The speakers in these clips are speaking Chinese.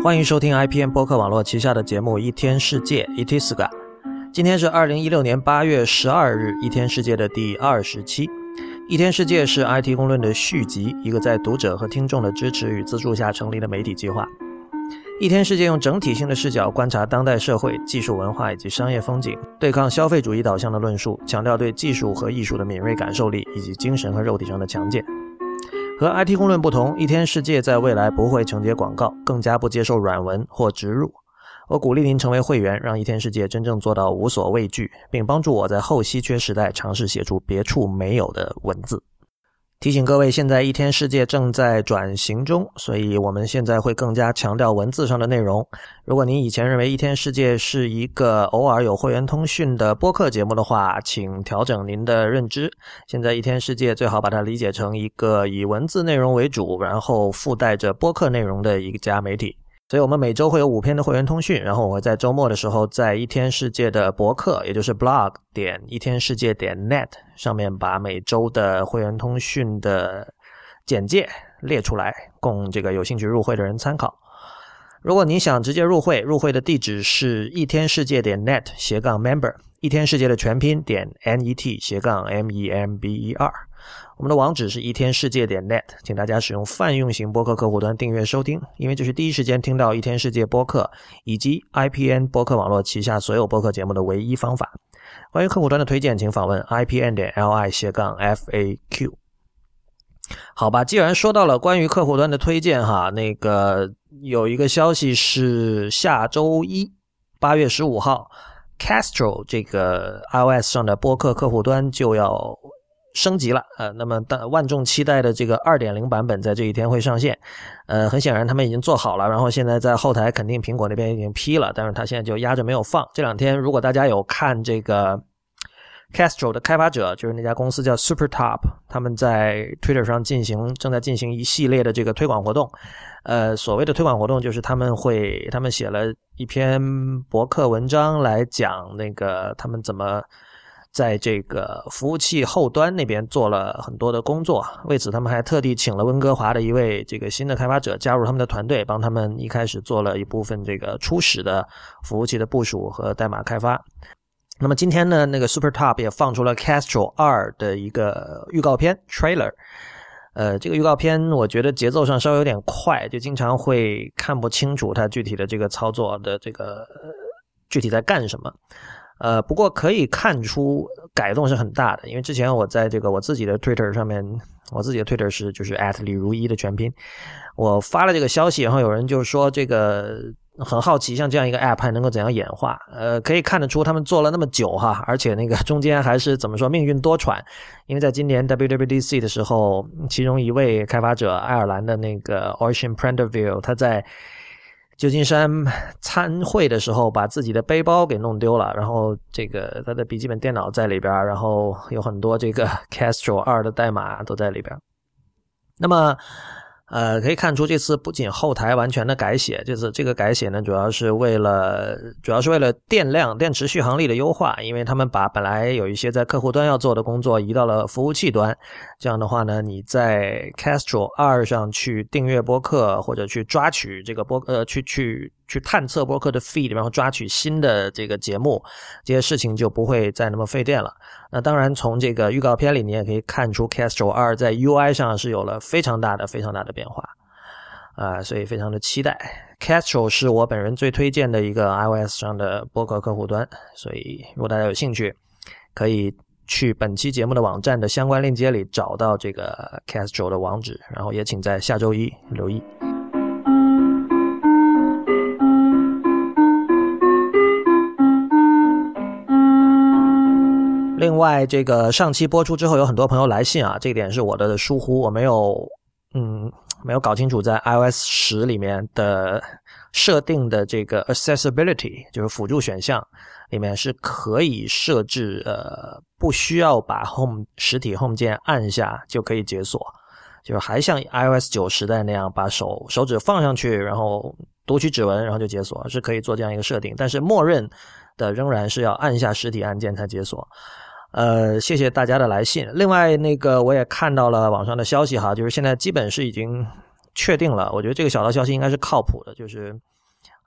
欢迎收听 IPN 播客网络旗下的节目《一天世界》（Itiska）。今天是二零一六年八月十二日，《一天世界》的第二十期。《一天世界》是 IT 公论的续集，一个在读者和听众的支持与资助下成立的媒体计划。《一天世界》用整体性的视角观察当代社会、技术文化以及商业风景，对抗消费主义导向的论述，强调对技术和艺术的敏锐感受力以及精神和肉体上的强健。和 IT 公论不同，一天世界在未来不会承接广告，更加不接受软文或植入。我鼓励您成为会员，让一天世界真正做到无所畏惧，并帮助我在后稀缺时代尝试写出别处没有的文字。提醒各位，现在一天世界正在转型中，所以我们现在会更加强调文字上的内容。如果您以前认为一天世界是一个偶尔有会员通讯的播客节目的话，请调整您的认知。现在一天世界最好把它理解成一个以文字内容为主，然后附带着播客内容的一家媒体。所以，我们每周会有五篇的会员通讯，然后我会在周末的时候，在一天世界的博客，也就是 blog 点一天世界点 net 上面，把每周的会员通讯的简介列出来，供这个有兴趣入会的人参考。如果你想直接入会，入会的地址是一天世界点 net 斜杠 member，一天世界的全拼点 net 斜杠 m e m b e r。我们的网址是一天世界点 net，请大家使用泛用型播客客户端订阅收听，因为这是第一时间听到一天世界播客以及 IPN 播客网络旗下所有播客节目的唯一方法。关于客户端的推荐，请访问 IPN 点 li 斜杠 FAQ。好吧，既然说到了关于客户端的推荐哈，那个有一个消息是下周一八月十五号，Castro 这个 iOS 上的播客客户端就要。升级了，呃，那么但万众期待的这个二点零版本在这一天会上线，呃，很显然他们已经做好了，然后现在在后台肯定苹果那边已经批了，但是他现在就压着没有放。这两天如果大家有看这个 Castro 的开发者，就是那家公司叫 SuperTop，他们在 Twitter 上进行正在进行一系列的这个推广活动，呃，所谓的推广活动就是他们会他们写了一篇博客文章来讲那个他们怎么。在这个服务器后端那边做了很多的工作，为此他们还特地请了温哥华的一位这个新的开发者加入他们的团队，帮他们一开始做了一部分这个初始的服务器的部署和代码开发。那么今天呢，那个 SuperTop 也放出了 Castro 二的一个预告片 trailer。呃，这个预告片我觉得节奏上稍微有点快，就经常会看不清楚它具体的这个操作的这个具体在干什么。呃，不过可以看出改动是很大的，因为之前我在这个我自己的 Twitter 上面，我自己的 Twitter 是就是 at 李如一的全拼，我发了这个消息，然后有人就说这个很好奇，像这样一个 App 还能够怎样演化？呃，可以看得出他们做了那么久哈，而且那个中间还是怎么说命运多舛，因为在今年 WWDC 的时候，其中一位开发者爱尔兰的那个 Ocean Prenderville，他在。旧金山参会的时候，把自己的背包给弄丢了，然后这个他的笔记本电脑在里边，然后有很多这个 Castro 二的代码都在里边。那么。呃，可以看出这次不仅后台完全的改写，就是这个改写呢，主要是为了主要是为了电量、电池续航力的优化，因为他们把本来有一些在客户端要做的工作移到了服务器端，这样的话呢，你在 Castro 二上去订阅播客或者去抓取这个播呃去去。去探测播客的 feed，然后抓取新的这个节目，这些事情就不会再那么费电了。那当然，从这个预告片里你也可以看出，Castro 二在 UI 上是有了非常大的、非常大的变化啊，所以非常的期待。Castro 是我本人最推荐的一个 iOS 上的播客客户端，所以如果大家有兴趣，可以去本期节目的网站的相关链接里找到这个 Castro 的网址，然后也请在下周一留意。另外，这个上期播出之后，有很多朋友来信啊，这一点是我的疏忽，我没有，嗯，没有搞清楚在 iOS 十里面的设定的这个 accessibility，就是辅助选项里面是可以设置，呃，不需要把 home 实体 home 键按下就可以解锁，就是还像 iOS 九时代那样，把手手指放上去，然后读取指纹，然后就解锁，是可以做这样一个设定，但是默认的仍然是要按下实体按键才解锁。呃，谢谢大家的来信。另外，那个我也看到了网上的消息哈，就是现在基本是已经确定了，我觉得这个小道消息应该是靠谱的，就是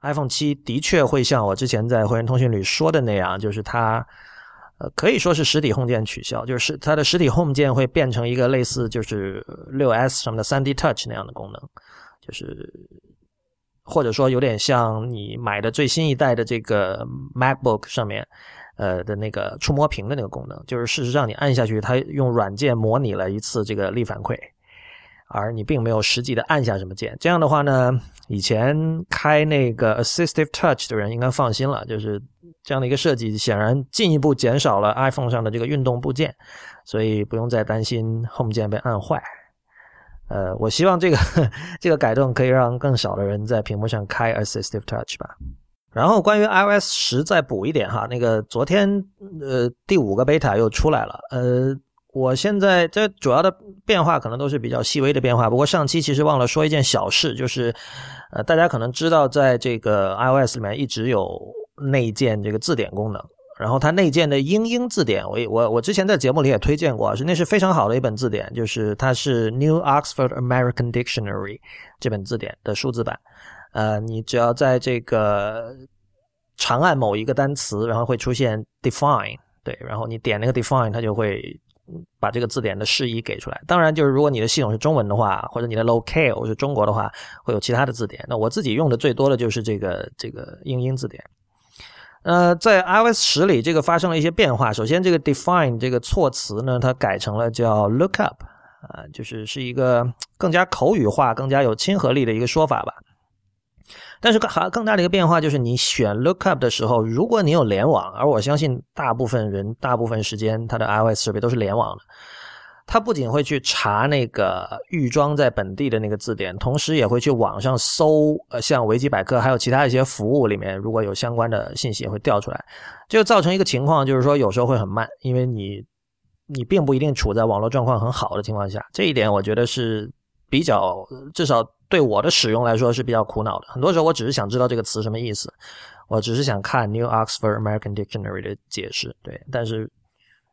iPhone 七的确会像我之前在会员通讯里说的那样，就是它呃可以说是实体 Home 键取消，就是它的实体 Home 键会变成一个类似就是六 S 上面的三 D Touch 那样的功能，就是或者说有点像你买的最新一代的这个 MacBook 上面。呃的那个触摸屏的那个功能，就是事实上你按下去，它用软件模拟了一次这个力反馈，而你并没有实际的按下什么键。这样的话呢，以前开那个 Assistive Touch 的人应该放心了，就是这样的一个设计，显然进一步减少了 iPhone 上的这个运动部件，所以不用再担心 Home 键被按坏。呃，我希望这个 这个改动可以让更少的人在屏幕上开 Assistive Touch 吧。然后关于 iOS 十再补一点哈，那个昨天呃第五个 beta 又出来了，呃，我现在这主要的变化可能都是比较细微的变化，不过上期其实忘了说一件小事，就是呃大家可能知道，在这个 iOS 里面一直有内建这个字典功能，然后它内建的英英字典，我我我之前在节目里也推荐过，是那是非常好的一本字典，就是它是 New Oxford American Dictionary 这本字典的数字版。呃，你只要在这个长按某一个单词，然后会出现 define，对，然后你点那个 define，它就会把这个字典的释义给出来。当然，就是如果你的系统是中文的话，或者你的 locale 是中国的话，会有其他的字典。那我自己用的最多的就是这个这个英英字典。呃，在 iOS 十里，这个发生了一些变化。首先，这个 define 这个措辞呢，它改成了叫 lookup，啊，就是是一个更加口语化、更加有亲和力的一个说法吧。但是更还更大的一个变化就是，你选 Lookup 的时候，如果你有联网，而我相信大部分人大部分时间他的 iOS 设备都是联网的，它不仅会去查那个预装在本地的那个字典，同时也会去网上搜，呃，像维基百科还有其他一些服务里面，如果有相关的信息也会调出来，就造成一个情况，就是说有时候会很慢，因为你你并不一定处在网络状况很好的情况下，这一点我觉得是比较至少。对我的使用来说是比较苦恼的。很多时候，我只是想知道这个词什么意思，我只是想看 New Oxford American Dictionary 的解释。对，但是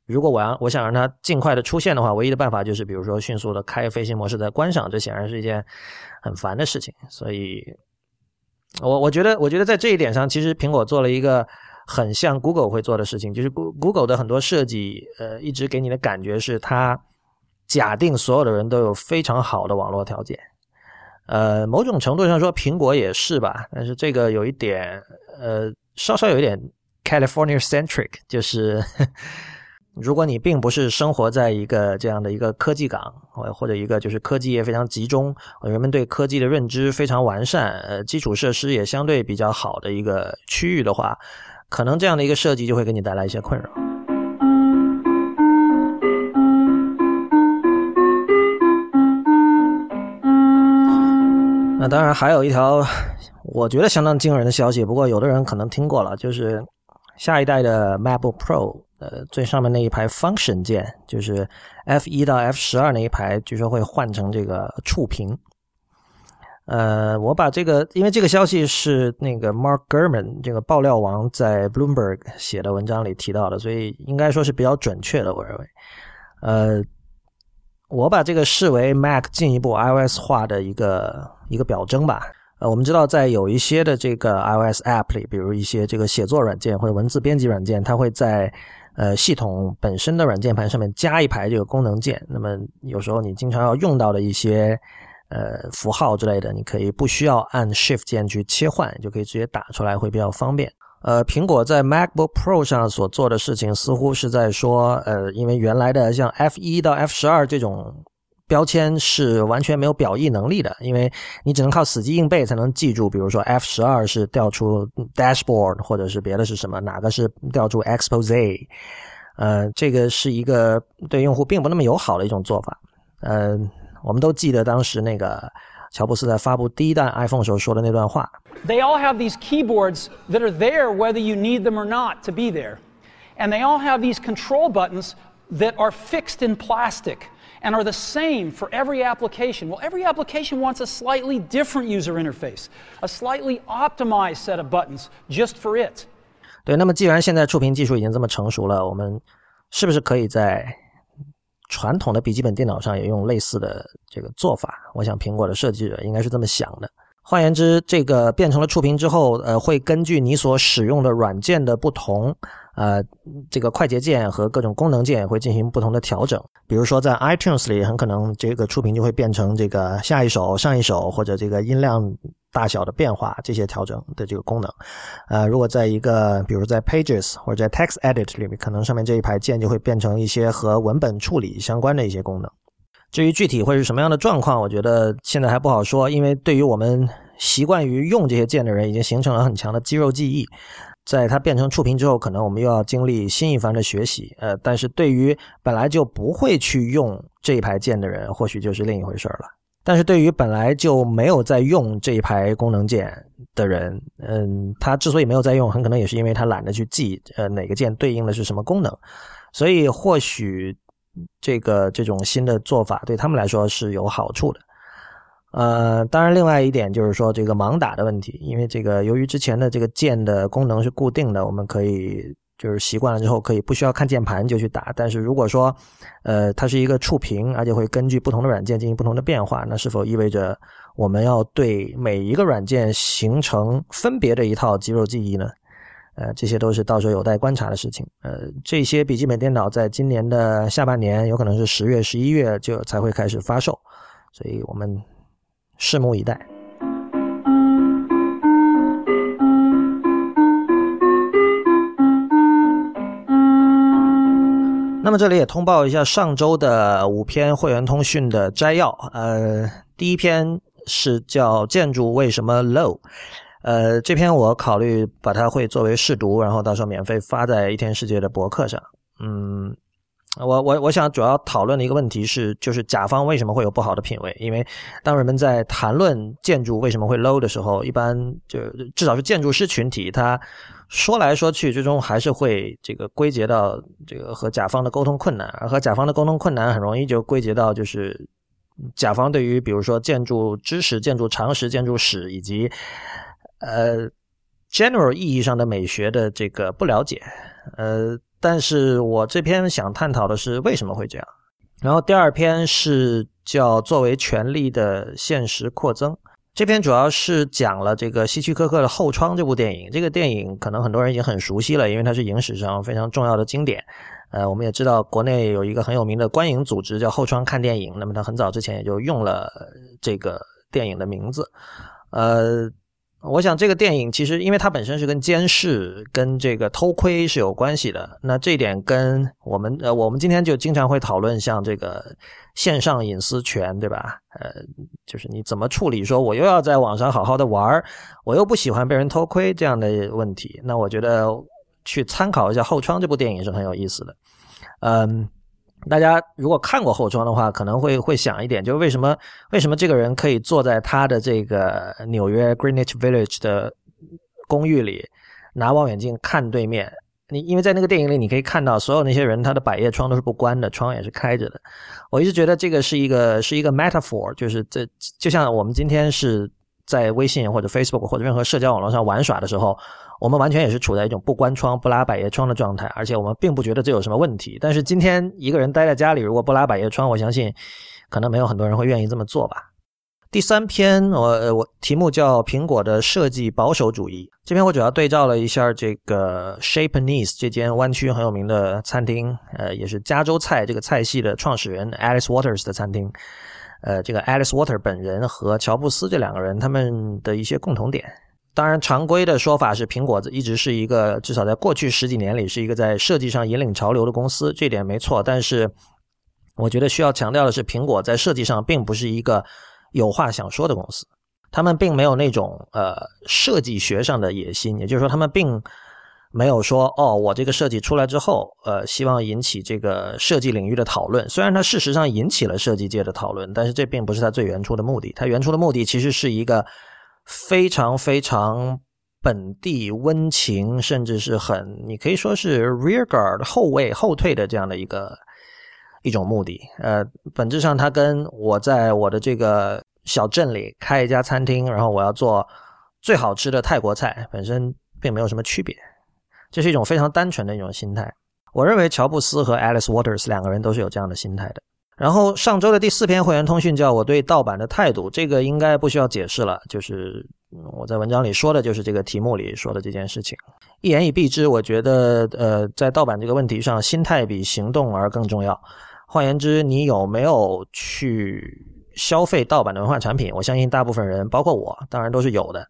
如果我要我想让它尽快的出现的话，唯一的办法就是，比如说迅速的开飞行模式在关上，这显然是一件很烦的事情。所以，我我觉得，我觉得在这一点上，其实苹果做了一个很像 Google 会做的事情，就是 Google 的很多设计，呃，一直给你的感觉是它假定所有的人都有非常好的网络条件。呃，某种程度上说，苹果也是吧，但是这个有一点，呃，稍稍有一点 California centric，就是 如果你并不是生活在一个这样的一个科技港，或者一个就是科技业非常集中，人们对科技的认知非常完善，呃，基础设施也相对比较好的一个区域的话，可能这样的一个设计就会给你带来一些困扰。那当然，还有一条我觉得相当惊人的消息，不过有的人可能听过了，就是下一代的 MacBook Pro，呃，最上面那一排 Function 键，就是 F 一到 F 十二那一排，据说会换成这个触屏。呃，我把这个，因为这个消息是那个 Mark Gurman 这个爆料王在 Bloomberg 写的文章里提到的，所以应该说是比较准确的，我认为。呃。我把这个视为 Mac 进一步 iOS 化的一个一个表征吧。呃，我们知道在有一些的这个 iOS App 里，比如一些这个写作软件或者文字编辑软件，它会在呃系统本身的软件盘上面加一排这个功能键。那么有时候你经常要用到的一些呃符号之类的，你可以不需要按 Shift 键去切换，就可以直接打出来，会比较方便。呃，苹果在 MacBook Pro 上所做的事情，似乎是在说，呃，因为原来的像 F 一到 F 十二这种标签是完全没有表意能力的，因为你只能靠死记硬背才能记住，比如说 F 十二是调出 Dashboard，或者是别的是什么，哪个是调出 Expose，呃，这个是一个对用户并不那么友好的一种做法。呃，我们都记得当时那个。乔布斯在发布第一代 iPhone 时候说的那段话。They all have these keyboards that are there whether you need them or not to be there. And they all have these control buttons that are fixed in plastic and are the same for every application. Well, every application wants a slightly different user interface, a slightly optimized set of buttons just for it. 对，那么既然现在触屏技术已经这么成熟了，我们是不是可以在传统的笔记本电脑上也用类似的这 这个做法。我想苹果的设计者应该是这么想的。换言之，这个变成了触屏之后，呃，会根据你所使用的软件的不同， 呃，这个快捷键和各种功能键会进行不同的调整。比如说，在 iTunes 里，很可能这个触屏就会变成这个下一首、上一首，或者这个音量大小的变化这些调整的这个功能。呃，如果在一个，比如在 Pages 或者在 Text Edit 里面，可能上面这一排键就会变成一些和文本处理相关的一些功能。至于具体会是什么样的状况，我觉得现在还不好说，因为对于我们习惯于用这些键的人，已经形成了很强的肌肉记忆。在它变成触屏之后，可能我们又要经历新一番的学习。呃，但是对于本来就不会去用这一排键的人，或许就是另一回事了。但是对于本来就没有在用这一排功能键的人，嗯，他之所以没有在用，很可能也是因为他懒得去记，呃，哪个键对应的是什么功能。所以或许。这个这种新的做法对他们来说是有好处的，呃，当然，另外一点就是说这个盲打的问题，因为这个由于之前的这个键的功能是固定的，我们可以就是习惯了之后可以不需要看键盘就去打。但是如果说呃它是一个触屏，而且会根据不同的软件进行不同的变化，那是否意味着我们要对每一个软件形成分别的一套肌肉记忆呢？呃，这些都是到时候有待观察的事情。呃，这些笔记本电脑在今年的下半年，有可能是十月、十一月就才会开始发售，所以我们拭目以待。那么这里也通报一下上周的五篇会员通讯的摘要。呃，第一篇是叫“建筑为什么 low”。呃，这篇我考虑把它会作为试读，然后到时候免费发在一天世界的博客上。嗯，我我我想主要讨论的一个问题是，就是甲方为什么会有不好的品味？因为当人们在谈论建筑为什么会 low 的时候，一般就至少是建筑师群体，他说来说去，最终还是会这个归结到这个和甲方的沟通困难，而和甲方的沟通困难很容易就归结到就是甲方对于比如说建筑知识、建筑常识、建筑史以及呃，general 意义上的美学的这个不了解，呃，但是我这篇想探讨的是为什么会这样。然后第二篇是叫作为权力的现实扩增，这篇主要是讲了这个希区柯克的《后窗》这部电影。这个电影可能很多人已经很熟悉了，因为它是影史上非常重要的经典。呃，我们也知道国内有一个很有名的观影组织叫后窗看电影，那么它很早之前也就用了这个电影的名字，呃。我想这个电影其实，因为它本身是跟监视、跟这个偷窥是有关系的。那这一点跟我们呃，我们今天就经常会讨论像这个线上隐私权，对吧？呃，就是你怎么处理，说我又要在网上好好的玩我又不喜欢被人偷窥这样的问题。那我觉得去参考一下《后窗》这部电影是很有意思的。嗯。大家如果看过后窗的话，可能会会想一点，就是为什么为什么这个人可以坐在他的这个纽约 Greenwich Village 的公寓里，拿望远镜看对面？你因为在那个电影里，你可以看到所有那些人，他的百叶窗都是不关的，窗也是开着的。我一直觉得这个是一个是一个 metaphor，就是这就像我们今天是在微信或者 Facebook 或者任何社交网络上玩耍的时候。我们完全也是处在一种不关窗、不拉百叶窗的状态，而且我们并不觉得这有什么问题。但是今天一个人待在家里，如果不拉百叶窗，我相信可能没有很多人会愿意这么做吧。第三篇，我我题目叫《苹果的设计保守主义》。这篇我主要对照了一下这个 Shapenese 这间湾区很有名的餐厅，呃，也是加州菜这个菜系的创始人 Alice Waters 的餐厅。呃，这个 Alice Waters 本人和乔布斯这两个人他们的一些共同点。当然，常规的说法是，苹果一直是一个至少在过去十几年里是一个在设计上引领潮流的公司，这点没错。但是，我觉得需要强调的是，苹果在设计上并不是一个有话想说的公司。他们并没有那种呃设计学上的野心，也就是说，他们并没有说哦，我这个设计出来之后，呃，希望引起这个设计领域的讨论。虽然它事实上引起了设计界的讨论，但是这并不是它最原初的目的。它原初的目的其实是一个。非常非常本地温情，甚至是很你可以说是 rear guard 后卫后退的这样的一个一种目的。呃，本质上它跟我在我的这个小镇里开一家餐厅，然后我要做最好吃的泰国菜，本身并没有什么区别。这是一种非常单纯的一种心态。我认为乔布斯和 Alice Waters 两个人都是有这样的心态的。然后上周的第四篇会员通讯叫我对盗版的态度，这个应该不需要解释了，就是我在文章里说的就是这个题目里说的这件事情，一言以蔽之，我觉得呃，在盗版这个问题上，心态比行动而更重要。换言之，你有没有去消费盗版的文化产品？我相信大部分人，包括我，当然都是有的。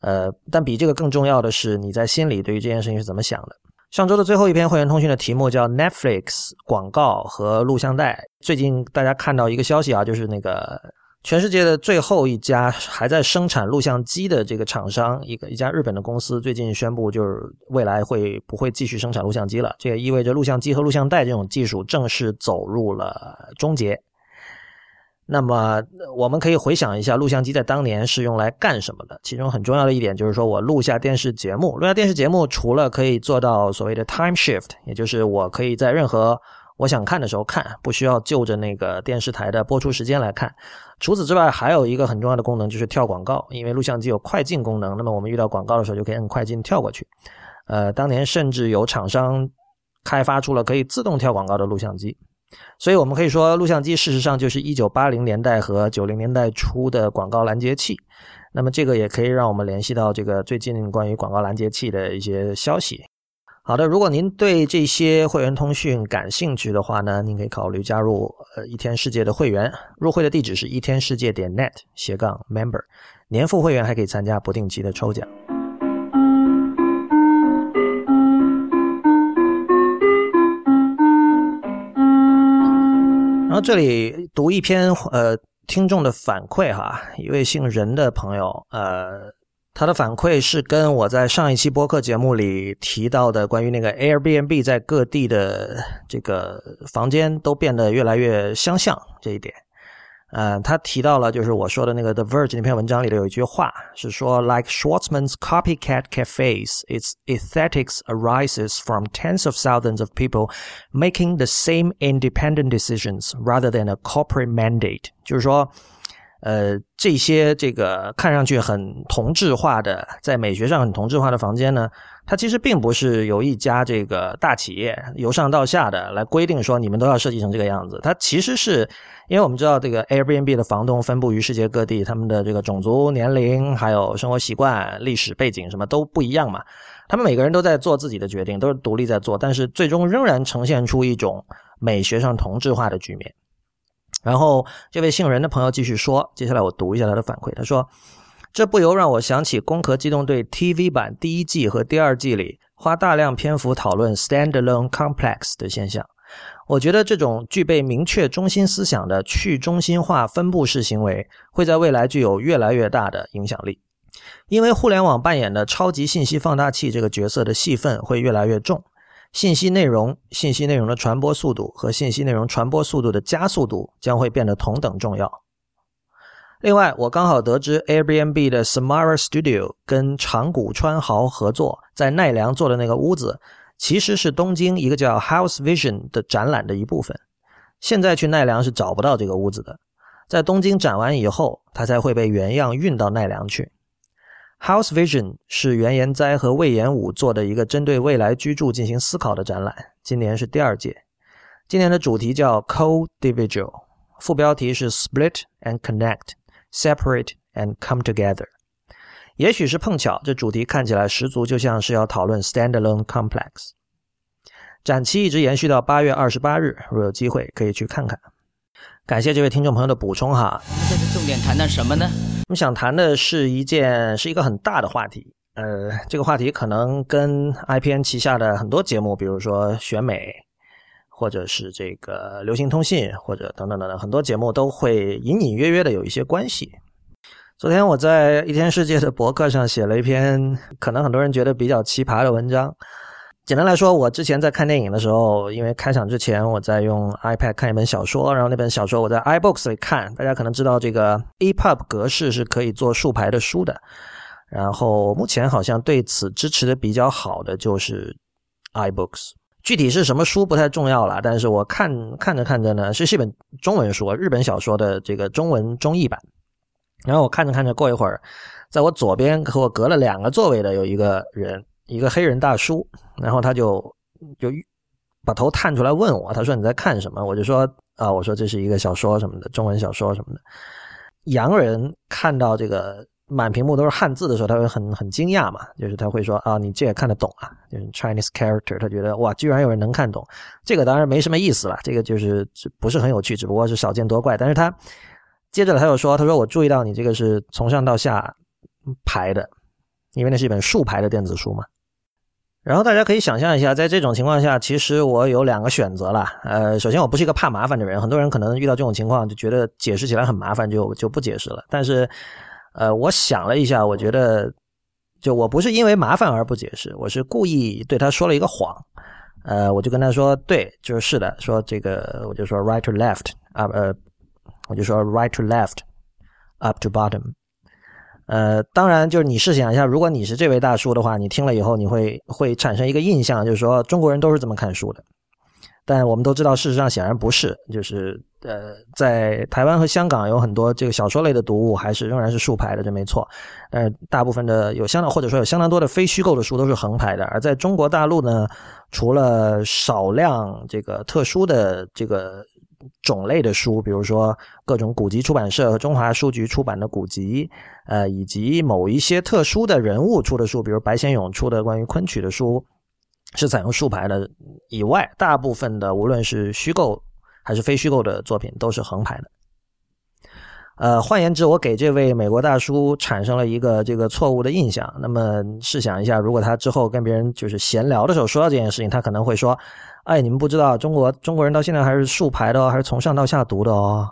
呃，但比这个更重要的是，你在心里对于这件事情是怎么想的？上周的最后一篇会员通讯的题目叫 Netflix 广告和录像带。最近大家看到一个消息啊，就是那个全世界的最后一家还在生产录像机的这个厂商，一个一家日本的公司，最近宣布就是未来会不会继续生产录像机了。这也意味着录像机和录像带这种技术正式走入了终结。那么我们可以回想一下，录像机在当年是用来干什么的？其中很重要的一点就是说我录下电视节目。录下电视节目除了可以做到所谓的 time shift，也就是我可以在任何我想看的时候看，不需要就着那个电视台的播出时间来看。除此之外，还有一个很重要的功能就是跳广告，因为录像机有快进功能。那么我们遇到广告的时候就可以摁快进跳过去。呃，当年甚至有厂商开发出了可以自动跳广告的录像机。所以，我们可以说，录像机事实上就是一九八零年代和九零年代初的广告拦截器。那么，这个也可以让我们联系到这个最近关于广告拦截器的一些消息。好的，如果您对这些会员通讯感兴趣的话呢，您可以考虑加入呃一天世界的会员。入会的地址是一天世界点 net 斜杠 member。年付会员还可以参加不定期的抽奖。后这里读一篇呃听众的反馈哈，一位姓任的朋友，呃，他的反馈是跟我在上一期播客节目里提到的关于那个 Airbnb 在各地的这个房间都变得越来越相像这一点。呃，他提到了，就是我说的那个《The Verge》那篇文章里的有一句话，是说，Like Schwartzman's copycat cafes, its aesthetics arises from tens of thousands of people making the same independent decisions rather than a corporate mandate。就是说，呃，这些这个看上去很同质化的，在美学上很同质化的房间呢，它其实并不是由一家这个大企业由上到下的来规定说你们都要设计成这个样子。它其实是因为我们知道这个 Airbnb 的房东分布于世界各地，他们的这个种族、年龄、还有生活习惯、历史背景什么都不一样嘛。他们每个人都在做自己的决定，都是独立在做，但是最终仍然呈现出一种美学上同质化的局面。然后这位姓任的朋友继续说，接下来我读一下他的反馈。他说：“这不由让我想起《攻壳机动队》TV 版第一季和第二季里花大量篇幅讨论 standalone complex 的现象。我觉得这种具备明确中心思想的去中心化分布式行为会在未来具有越来越大的影响力，因为互联网扮演的超级信息放大器这个角色的戏份会越来越重。”信息内容、信息内容的传播速度和信息内容传播速度的加速度将会变得同等重要。另外，我刚好得知 Airbnb 的 Samara Studio 跟长谷川豪合作，在奈良做的那个屋子，其实是东京一个叫 House Vision 的展览的一部分。现在去奈良是找不到这个屋子的，在东京展完以后，它才会被原样运到奈良去。House Vision 是原研哉和魏延武做的一个针对未来居住进行思考的展览，今年是第二届。今年的主题叫 Co-Dividual，副标题是 Split and Connect, Separate and Come Together。也许是碰巧，这主题看起来十足就像是要讨论 Standalone Complex。展期一直延续到八月二十八日，如有机会可以去看看。感谢这位听众朋友的补充哈。我们这次重点谈谈什么呢？我们想谈的是一件是一个很大的话题，呃，这个话题可能跟 IPN 旗下的很多节目，比如说选美，或者是这个流行通信，或者等等等等很多节目都会隐隐约约的有一些关系。昨天我在一天世界的博客上写了一篇可能很多人觉得比较奇葩的文章。简单来说，我之前在看电影的时候，因为开场之前我在用 iPad 看一本小说，然后那本小说我在 iBooks 里看。大家可能知道，这个 EPUB 格式是可以做竖排的书的。然后目前好像对此支持的比较好的就是 iBooks。具体是什么书不太重要了，但是我看看着看着呢，是一本中文书，日本小说的这个中文中译版。然后我看着看着，过一会儿，在我左边和我隔了两个座位的有一个人。一个黑人大叔，然后他就就把头探出来问我，他说你在看什么？我就说啊，我说这是一个小说什么的，中文小说什么的。洋人看到这个满屏幕都是汉字的时候，他会很很惊讶嘛，就是他会说啊，你这也看得懂啊？就是 Chinese character，他觉得哇，居然有人能看懂。这个当然没什么意思了，这个就是不是很有趣，只不过是少见多怪。但是他接着他又说，他说我注意到你这个是从上到下排的，因为那是一本竖排的电子书嘛。然后大家可以想象一下，在这种情况下，其实我有两个选择了。呃，首先我不是一个怕麻烦的人，很多人可能遇到这种情况就觉得解释起来很麻烦，就就不解释了。但是，呃，我想了一下，我觉得就我不是因为麻烦而不解释，我是故意对他说了一个谎。呃，我就跟他说，对，就是是的，说这个我就说 right to left 啊，呃，我就说 right to left up to bottom。呃，当然，就是你试想一下，如果你是这位大叔的话，你听了以后，你会会产生一个印象，就是说中国人都是这么看书的。但我们都知道，事实上显然不是。就是呃，在台湾和香港有很多这个小说类的读物，还是仍然是竖排的，这没错。但大部分的有相当或者说有相当多的非虚构的书都是横排的。而在中国大陆呢，除了少量这个特殊的这个。种类的书，比如说各种古籍出版社和中华书局出版的古籍，呃，以及某一些特殊的人物出的书，比如白先勇出的关于昆曲的书，是采用竖排的。以外，大部分的无论是虚构还是非虚构的作品，都是横排的。呃，换言之，我给这位美国大叔产生了一个这个错误的印象。那么试想一下，如果他之后跟别人就是闲聊的时候说到这件事情，他可能会说。哎，你们不知道，中国中国人到现在还是竖排的哦，还是从上到下读的哦。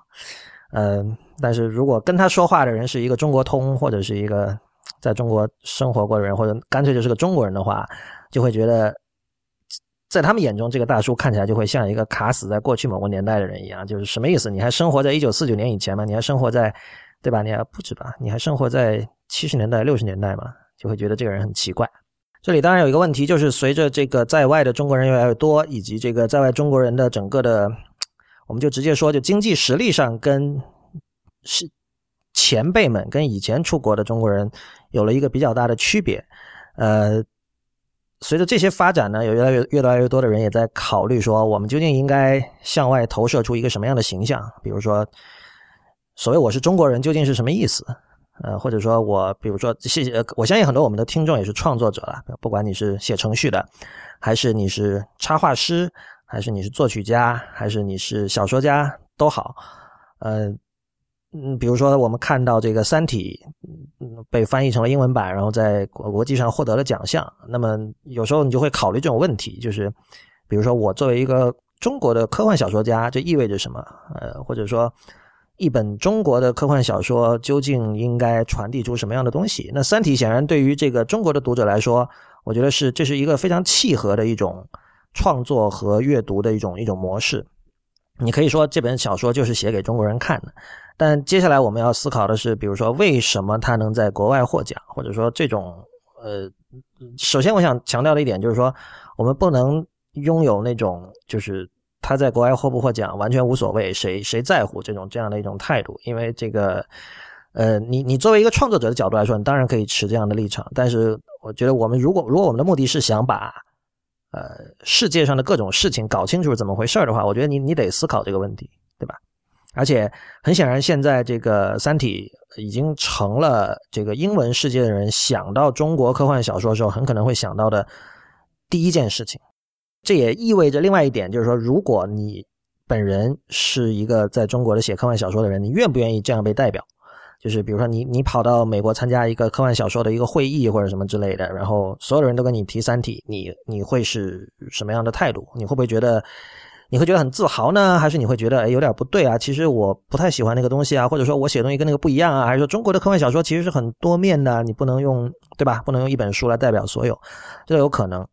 嗯，但是如果跟他说话的人是一个中国通，或者是一个在中国生活过的人，或者干脆就是个中国人的话，就会觉得，在他们眼中，这个大叔看起来就会像一个卡死在过去某个年代的人一样。就是什么意思？你还生活在一九四九年以前吗？你还生活在，对吧？你还不止吧？你还生活在七十年代、六十年代吗？就会觉得这个人很奇怪。这里当然有一个问题，就是随着这个在外的中国人越来越多，以及这个在外中国人的整个的，我们就直接说，就经济实力上跟是前辈们跟以前出国的中国人有了一个比较大的区别。呃，随着这些发展呢，有越来越越来越多的人也在考虑说，我们究竟应该向外投射出一个什么样的形象？比如说，所谓我是中国人究竟是什么意思？呃，或者说我，比如说，谢谢，我相信很多我们的听众也是创作者了，不管你是写程序的，还是你是插画师，还是你是作曲家，还是你是小说家都好。呃，嗯，比如说我们看到这个《三体》被翻译成了英文版，然后在国国际上获得了奖项，那么有时候你就会考虑这种问题，就是比如说我作为一个中国的科幻小说家，这意味着什么？呃，或者说。一本中国的科幻小说究竟应该传递出什么样的东西？那《三体》显然对于这个中国的读者来说，我觉得是这是一个非常契合的一种创作和阅读的一种一种模式。你可以说这本小说就是写给中国人看的，但接下来我们要思考的是，比如说为什么他能在国外获奖，或者说这种呃，首先我想强调的一点就是说，我们不能拥有那种就是。他在国外获不获奖完全无所谓，谁谁在乎这种这样的一种态度？因为这个，呃，你你作为一个创作者的角度来说，你当然可以持这样的立场。但是，我觉得我们如果如果我们的目的是想把，呃，世界上的各种事情搞清楚是怎么回事的话，我觉得你你得思考这个问题，对吧？而且很显然，现在这个《三体》已经成了这个英文世界的人想到中国科幻小说的时候，很可能会想到的第一件事情。这也意味着另外一点，就是说，如果你本人是一个在中国的写科幻小说的人，你愿不愿意这样被代表？就是比如说，你你跑到美国参加一个科幻小说的一个会议或者什么之类的，然后所有人都跟你提《三体》，你你会是什么样的态度？你会不会觉得你会觉得很自豪呢？还是你会觉得哎有点不对啊？其实我不太喜欢那个东西啊，或者说我写东西跟那个不一样啊？还是说中国的科幻小说其实是很多面的？你不能用对吧？不能用一本书来代表所有，这都有可能。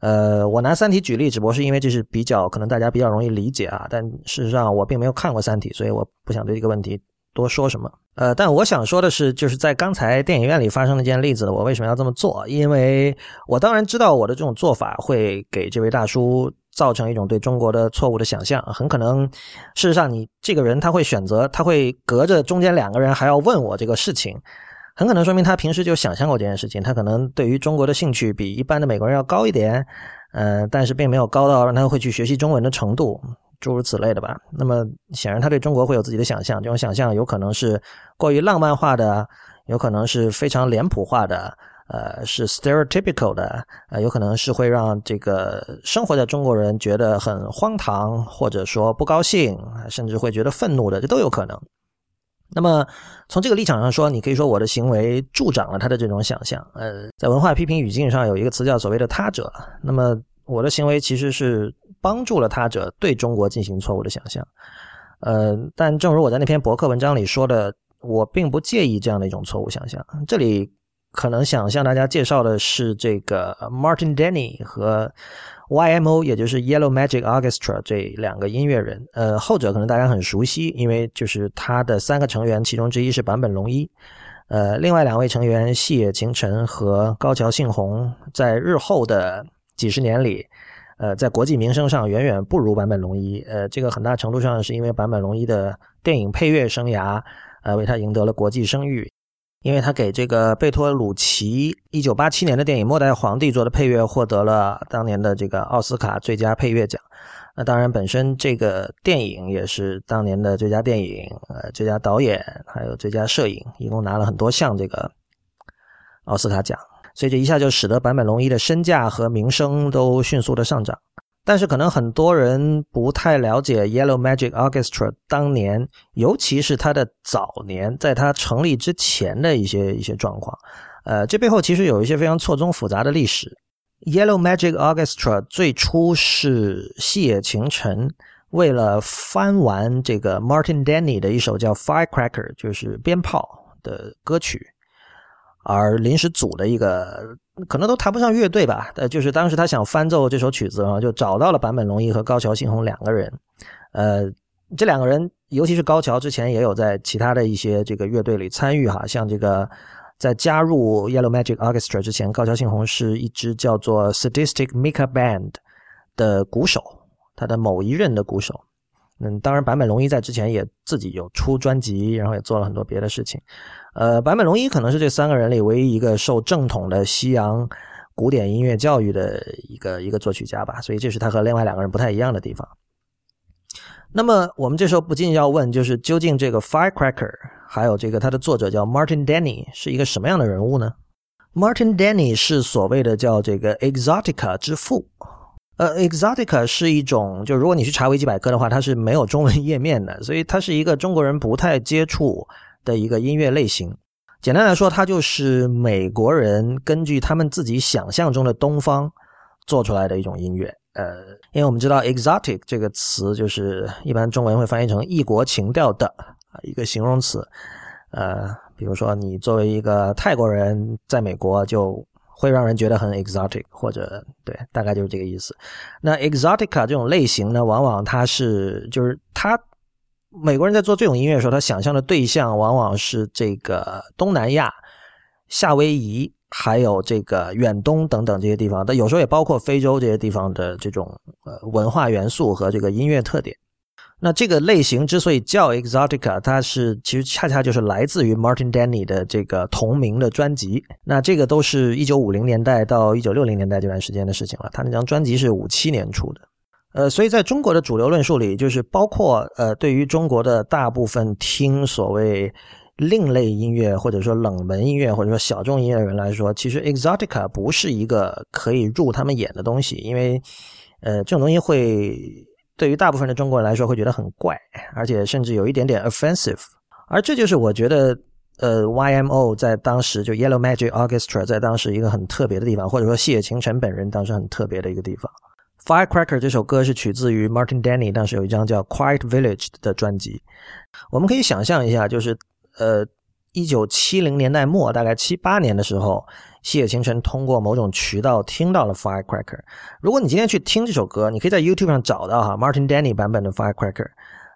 呃，我拿《三体》举例，只不过是因为这是比较可能大家比较容易理解啊。但事实上，我并没有看过《三体》，所以我不想对这个问题多说什么。呃，但我想说的是，就是在刚才电影院里发生那件例子，我为什么要这么做？因为我当然知道我的这种做法会给这位大叔造成一种对中国的错误的想象。很可能，事实上，你这个人他会选择，他会隔着中间两个人还要问我这个事情。很可能说明他平时就想象过这件事情，他可能对于中国的兴趣比一般的美国人要高一点，呃，但是并没有高到让他会去学习中文的程度。诸如此类的吧。那么显然他对中国会有自己的想象，这种想象有可能是过于浪漫化的，有可能是非常脸谱化的，呃，是 stereotypical 的，呃，有可能是会让这个生活在中国人觉得很荒唐，或者说不高兴，甚至会觉得愤怒的，这都有可能。那么从这个立场上说，你可以说我的行为助长了他的这种想象。呃，在文化批评语境上有一个词叫所谓的他者。那么我的行为其实是帮助了他者对中国进行错误的想象。呃，但正如我在那篇博客文章里说的，我并不介意这样的一种错误想象。这里可能想向大家介绍的是这个 Martin Denny 和。YMO 也就是 Yellow Magic Orchestra 这两个音乐人，呃，后者可能大家很熟悉，因为就是他的三个成员，其中之一是坂本龙一，呃，另外两位成员细野晴臣和高桥幸宏，在日后的几十年里，呃，在国际名声上远远不如坂本龙一，呃，这个很大程度上是因为坂本龙一的电影配乐生涯，呃，为他赢得了国际声誉。因为他给这个贝托鲁奇一九八七年的电影《末代皇帝》做的配乐，获得了当年的这个奥斯卡最佳配乐奖。那当然，本身这个电影也是当年的最佳电影、呃最佳导演，还有最佳摄影，一共拿了很多项这个奥斯卡奖。所以这一下就使得坂本龙一的身价和名声都迅速的上涨。但是可能很多人不太了解 Yellow Magic Orchestra 当年，尤其是它的早年，在它成立之前的一些一些状况。呃，这背后其实有一些非常错综复杂的历史。Yellow Magic Orchestra 最初是细野晴臣为了翻完这个 Martin Denny 的一首叫 Firecracker，就是鞭炮的歌曲。而临时组的一个，可能都谈不上乐队吧，呃，就是当时他想翻奏这首曲子啊，就找到了坂本龙一和高桥幸宏两个人，呃，这两个人，尤其是高桥之前也有在其他的一些这个乐队里参与哈，像这个在加入 Yellow Magic Orchestra 之前，高桥幸宏是一支叫做 Sadistic Mika Band 的鼓手，他的某一任的鼓手。嗯，当然，坂本龙一在之前也自己有出专辑，然后也做了很多别的事情。呃，坂本龙一可能是这三个人里唯一一个受正统的西洋古典音乐教育的一个一个作曲家吧，所以这是他和另外两个人不太一样的地方。那么我们这时候不禁要问，就是究竟这个 Firecracker 还有这个他的作者叫 Martin Denny 是一个什么样的人物呢？Martin Denny 是所谓的叫这个 Exotica 之父。呃，exotica 是一种，就如果你去查维基百科的话，它是没有中文页面的，所以它是一个中国人不太接触的一个音乐类型。简单来说，它就是美国人根据他们自己想象中的东方做出来的一种音乐。呃，因为我们知道 exotic 这个词就是一般中文会翻译成异国情调的啊一个形容词。呃，比如说你作为一个泰国人在美国就。会让人觉得很 exotic，或者对，大概就是这个意思。那 exotica 这种类型呢，往往它是就是它美国人在做这种音乐的时候，他想象的对象往往是这个东南亚、夏威夷，还有这个远东等等这些地方，但有时候也包括非洲这些地方的这种呃文化元素和这个音乐特点。那这个类型之所以叫 exotica，它是其实恰恰就是来自于 Martin Denny 的这个同名的专辑。那这个都是一九五零年代到一九六零年代这段时间的事情了。他那张专辑是五七年出的。呃，所以在中国的主流论述里，就是包括呃，对于中国的大部分听所谓另类音乐或者说冷门音乐或者说小众音乐的人来说，其实 exotica 不是一个可以入他们眼的东西，因为呃，这种东西会。对于大部分的中国人来说，会觉得很怪，而且甚至有一点点 offensive。而这就是我觉得，呃，YMO 在当时就 Yellow Magic Orchestra 在当时一个很特别的地方，或者说谢晴臣本人当时很特别的一个地方。Firecracker 这首歌是取自于 Martin Denny 当时有一张叫 Quiet Village 的专辑。我们可以想象一下，就是呃，一九七零年代末，大概七八年的时候。西野晴臣通过某种渠道听到了 Firecracker。如果你今天去听这首歌，你可以在 YouTube 上找到哈 Martin Denny 版本的 Firecracker。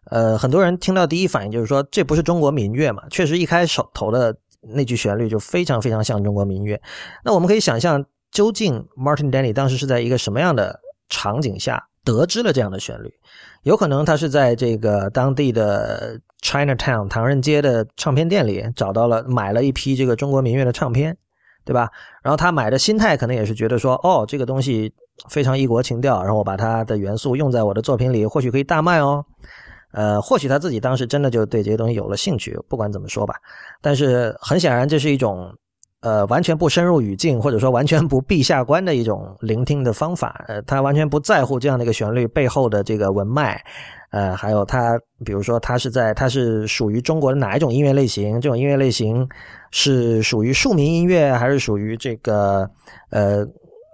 呃，很多人听到第一反应就是说，这不是中国民乐嘛？确实，一开手头的那句旋律就非常非常像中国民乐。那我们可以想象，究竟 Martin Denny 当时是在一个什么样的场景下得知了这样的旋律？有可能他是在这个当地的 Chinatown 唐人街的唱片店里找到了，买了一批这个中国民乐的唱片。对吧？然后他买的心态可能也是觉得说，哦，这个东西非常异国情调，然后我把它的元素用在我的作品里，或许可以大卖哦。呃，或许他自己当时真的就对这些东西有了兴趣，不管怎么说吧。但是很显然，这是一种呃完全不深入语境，或者说完全不闭下关的一种聆听的方法。呃，他完全不在乎这样的一个旋律背后的这个文脉。呃，还有他，比如说他是在，他是属于中国的哪一种音乐类型？这种音乐类型是属于庶民音乐，还是属于这个呃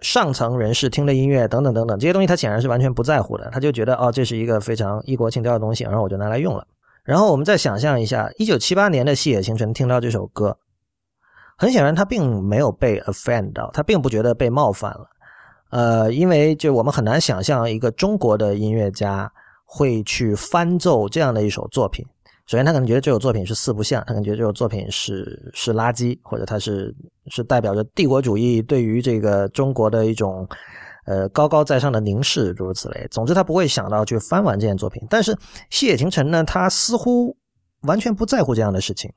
上层人士听的音乐？等等等等，这些东西他显然是完全不在乎的。他就觉得哦，这是一个非常异国情调的东西，然后我就拿来用了。然后我们再想象一下，一九七八年的细野晴臣听到这首歌，很显然他并没有被 offend 到，他并不觉得被冒犯了。呃，因为就我们很难想象一个中国的音乐家。会去翻奏这样的一首作品。首先，他可能觉得这首作品是四不像，他可能觉得这首作品是是垃圾，或者他是是代表着帝国主义对于这个中国的一种呃高高在上的凝视，诸如此类。总之，他不会想到去翻完这件作品。但是，西野晴臣呢，他似乎完全不在乎这样的事情。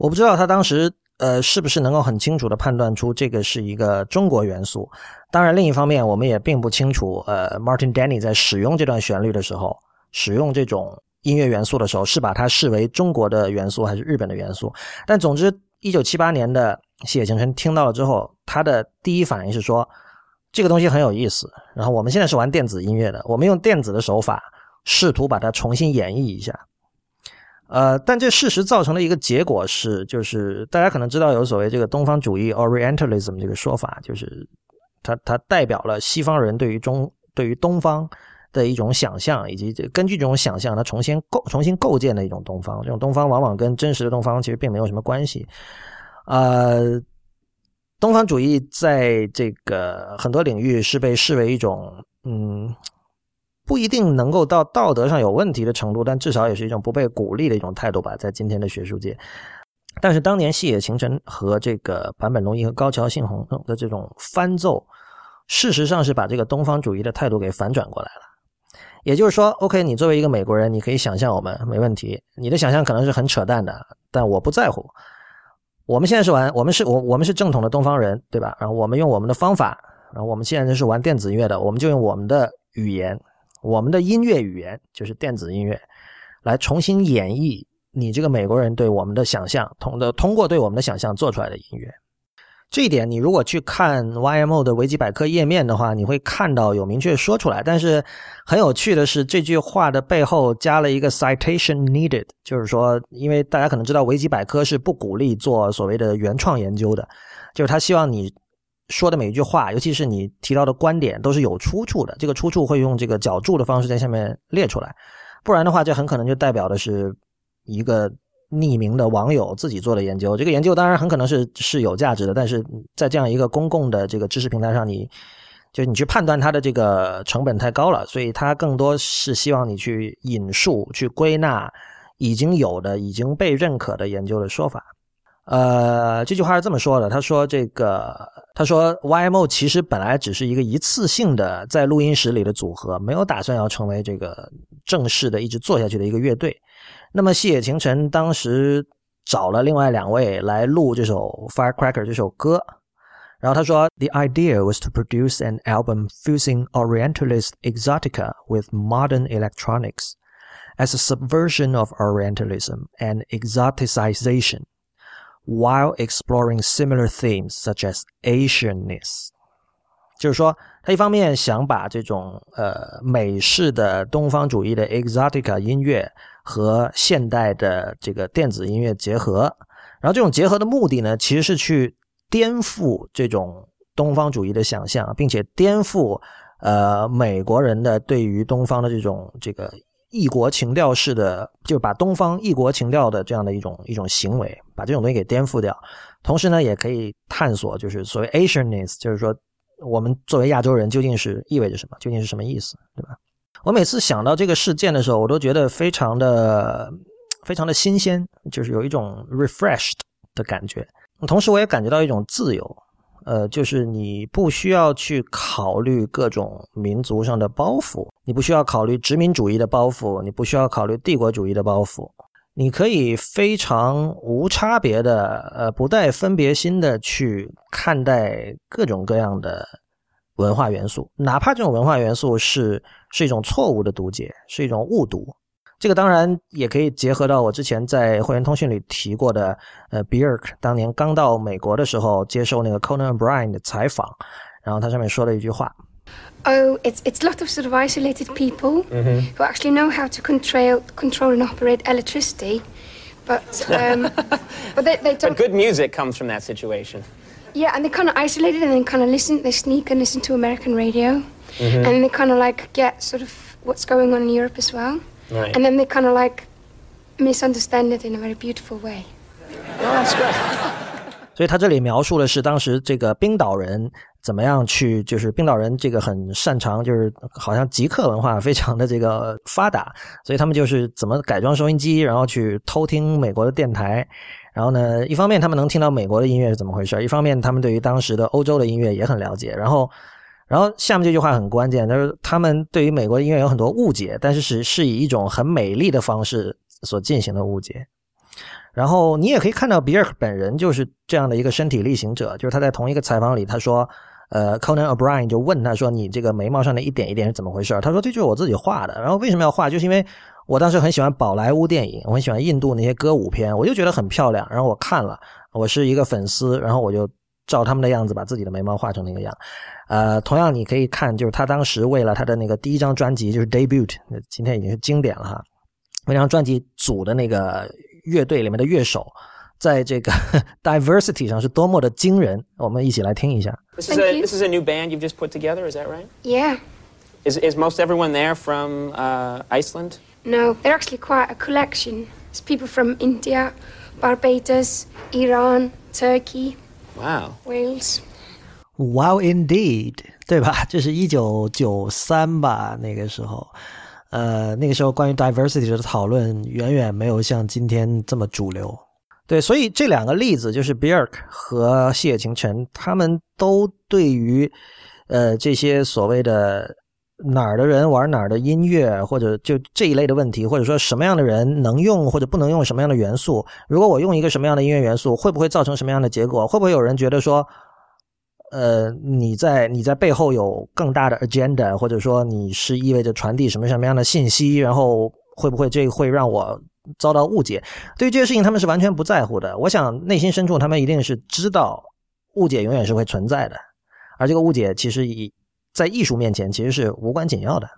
我不知道他当时呃是不是能够很清楚的判断出这个是一个中国元素。当然，另一方面，我们也并不清楚呃，Martin Denny 在使用这段旋律的时候。使用这种音乐元素的时候，是把它视为中国的元素还是日本的元素？但总之，一九七八年的西野晴臣听到了之后，他的第一反应是说，这个东西很有意思。然后我们现在是玩电子音乐的，我们用电子的手法试图把它重新演绎一下。呃，但这事实造成的一个结果是，就是大家可能知道有所谓这个东方主义 （Orientalism） 这个说法，就是它它代表了西方人对于中对于东方。的一种想象，以及根据这种想象，它重新构、重新构建的一种东方。这种东方往往跟真实的东方其实并没有什么关系。呃，东方主义在这个很多领域是被视为一种，嗯，不一定能够到道德上有问题的程度，但至少也是一种不被鼓励的一种态度吧，在今天的学术界。但是当年细野晴臣和这个坂本龙一和高桥幸宏的这种翻奏，事实上是把这个东方主义的态度给反转过来了。也就是说，OK，你作为一个美国人，你可以想象我们没问题。你的想象可能是很扯淡的，但我不在乎。我们现在是玩，我们是我我们是正统的东方人，对吧？然后我们用我们的方法，然后我们现在是玩电子音乐的，我们就用我们的语言，我们的音乐语言就是电子音乐，来重新演绎你这个美国人对我们的想象，通的通过对我们的想象做出来的音乐。这一点，你如果去看 YMO 的维基百科页面的话，你会看到有明确说出来。但是很有趣的是，这句话的背后加了一个 citation needed，就是说，因为大家可能知道，维基百科是不鼓励做所谓的原创研究的，就是他希望你说的每一句话，尤其是你提到的观点，都是有出处的。这个出处会用这个脚注的方式在下面列出来，不然的话，这很可能就代表的是一个。匿名的网友自己做的研究，这个研究当然很可能是是有价值的，但是在这样一个公共的这个知识平台上，你就你去判断它的这个成本太高了，所以它更多是希望你去引述、去归纳已经有的、已经被认可的研究的说法。呃，这句话是这么说的，他说：“这个他说 YMO 其实本来只是一个一次性的在录音室里的组合，没有打算要成为这个正式的一直做下去的一个乐队。”那么，细野晴臣当时找了另外两位来录这首《Firecracker》这首歌，然后他说：“The idea was to produce an album fusing Orientalist exotica with modern electronics as a subversion of Orientalism and exoticization, While exploring similar themes such as Asianness。”就是说，他一方面想把这种呃美式的东方主义的 exotica 音乐。和现代的这个电子音乐结合，然后这种结合的目的呢，其实是去颠覆这种东方主义的想象，并且颠覆呃美国人的对于东方的这种这个异国情调式的，就是把东方异国情调的这样的一种一种行为，把这种东西给颠覆掉。同时呢，也可以探索，就是所谓 Asianness，就是说我们作为亚洲人究竟是意味着什么，究竟是什么意思，对吧？我每次想到这个事件的时候，我都觉得非常的、非常的新鲜，就是有一种 refreshed 的感觉。同时，我也感觉到一种自由，呃，就是你不需要去考虑各种民族上的包袱，你不需要考虑殖民主义的包袱，你不需要考虑帝国主义的包袱，你可以非常无差别的、呃，不带分别心的去看待各种各样的文化元素，哪怕这种文化元素是是一种错误的读解，是一种误读。这个当然也可以结合到我之前在会员通讯里提过的，呃，Bjork 当年刚到美国的时候接受那个 Conan O'Brien 的采访，然后他上面说了一句话。Oh, it's it's a lot of sort of isolated people who actually know how to control control and operate electricity, but um, but they, they don't. But good music comes from that situation. Yeah, and they kind of isolated and then kind of listen. They sneak and listen to American radio, and they kind of like get sort of what's going on in Europe as well. Right. And then they kind of like misunderstand it in a very beautiful way. Oh, that's. 所以他这里描述的是当时这个冰岛人怎么样去，就是冰岛人这个很擅长，就是好像极客文化非常的这个发达，所以他们就是怎么改装收音机，然后去偷听美国的电台。然后呢，一方面他们能听到美国的音乐是怎么回事，一方面他们对于当时的欧洲的音乐也很了解。然后，然后下面这句话很关键，就是他们对于美国的音乐有很多误解，但是是是以一种很美丽的方式所进行的误解。然后你也可以看到比尔本人就是这样的一个身体力行者，就是他在同一个采访里他说，呃，Conan O'Brien 就问他说：“你这个眉毛上的一点一点是怎么回事？”他说：“这就是我自己画的。”然后为什么要画？就是因为我当时很喜欢宝莱坞电影，我很喜欢印度那些歌舞片，我就觉得很漂亮。然后我看了，我是一个粉丝，然后我就照他们的样子把自己的眉毛画成那个样。呃，同样你可以看，就是他当时为了他的那个第一张专辑，就是 debut，今天已经是经典了哈，那张专辑组的那个。乐队里面的乐手，在这个 diversity 上是多么的惊人。我们一起来听一下。This is a this is a new band you've just put together. Is that right? Yeah. Is is most everyone there from uh, Iceland? No, they're actually quite a collection. It's people from India, Barbados, Iran, Turkey, Wow. Wales. Wow, indeed，对吧？这是一九九三吧，那个时候。呃，那个时候关于 diversity 的讨论远远没有像今天这么主流。对，所以这两个例子就是 Bjork 和细野晴臣，他们都对于呃这些所谓的哪儿的人玩哪儿的音乐，或者就这一类的问题，或者说什么样的人能用或者不能用什么样的元素，如果我用一个什么样的音乐元素，会不会造成什么样的结果？会不会有人觉得说？呃，你在你在背后有更大的 agenda，或者说你是意味着传递什么什么样的信息，然后会不会这会让我遭到误解？对于这些事情，他们是完全不在乎的。我想内心深处，他们一定是知道误解永远是会存在的，而这个误解其实以在艺术面前其实是无关紧要的。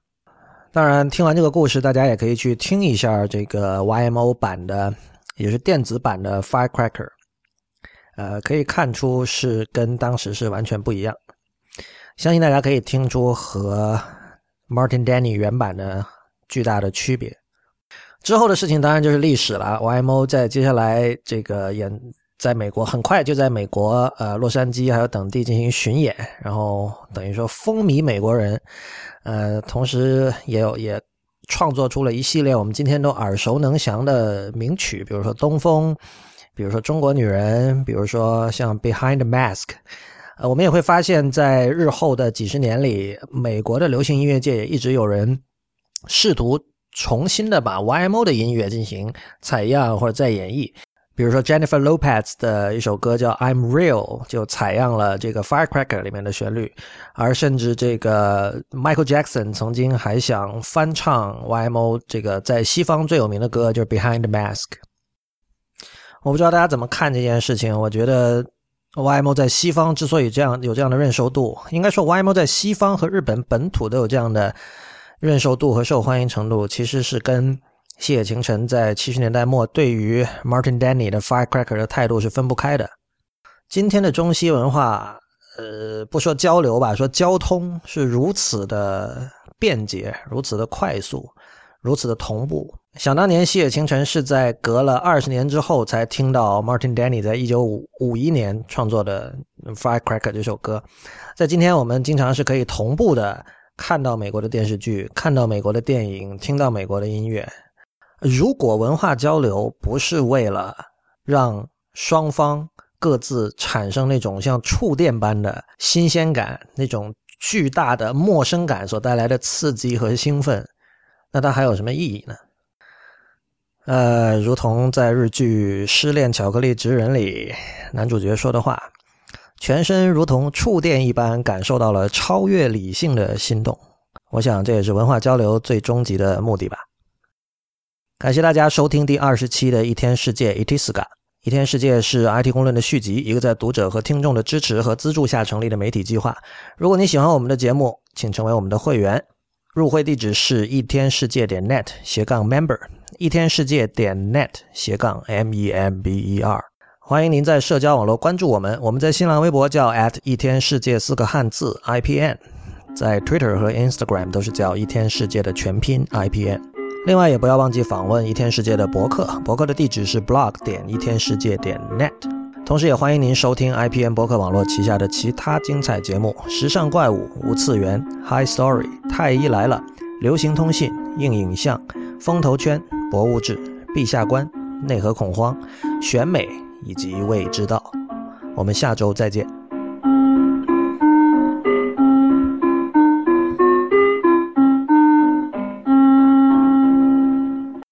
当然，听完这个故事，大家也可以去听一下这个 YMO 版的，也是电子版的 Firecracker。呃，可以看出是跟当时是完全不一样。相信大家可以听出和 Martin Denny 原版的巨大的区别。之后的事情当然就是历史了。YMO 在接下来这个演在美国，很快就在美国呃洛杉矶还有等地进行巡演，然后等于说风靡美国人。呃，同时也有也创作出了一系列我们今天都耳熟能详的名曲，比如说《东风》。比如说中国女人，比如说像 Behind the Mask，呃，我们也会发现，在日后的几十年里，美国的流行音乐界也一直有人试图重新的把 YMO 的音乐进行采样或者再演绎。比如说 Jennifer Lopez 的一首歌叫 I'm Real，就采样了这个 Firecracker 里面的旋律，而甚至这个 Michael Jackson 曾经还想翻唱 YMO 这个在西方最有名的歌，就是 Behind the Mask。我不知道大家怎么看这件事情。我觉得 YMO 在西方之所以这样有这样的认受度，应该说 YMO 在西方和日本本土都有这样的认受度和受欢迎程度，其实是跟细野晴臣在七十年代末对于 Martin Denny 的 Firecracker 的态度是分不开的。今天的中西文化，呃，不说交流吧，说交通是如此的便捷，如此的快速。如此的同步。想当年，西野晴臣是在隔了二十年之后才听到 Martin Denny 在一九五五一年创作的《Firecracker》这首歌。在今天，我们经常是可以同步的看到美国的电视剧，看到美国的电影，听到美国的音乐。如果文化交流不是为了让双方各自产生那种像触电般的新鲜感、那种巨大的陌生感所带来的刺激和兴奋。那它还有什么意义呢？呃，如同在日剧《失恋巧克力职人》里男主角说的话，全身如同触电一般，感受到了超越理性的心动。我想这也是文化交流最终极的目的吧。感谢大家收听第二十期的一天世界 Itiska。一天世界是 IT 公论的续集，一个在读者和听众的支持和资助下成立的媒体计划。如果你喜欢我们的节目，请成为我们的会员。入会地址是一天世界点 net 斜杠 member，一天世界点 net 斜杠 m e m b e r。欢迎您在社交网络关注我们，我们在新浪微博叫 at 一天世界四个汉字 i p n，在 Twitter 和 Instagram 都是叫一天世界的全拼 i p n。另外，也不要忘记访问一天世界的博客，博客的地址是 blog 点一天世界点 net。同时，也欢迎您收听 IPN 博客网络旗下的其他精彩节目：时尚怪物、无次元、High Story、太医来了、流行通信、硬影像、风投圈、博物志、陛下观、内核恐慌、选美以及未知道。我们下周再见。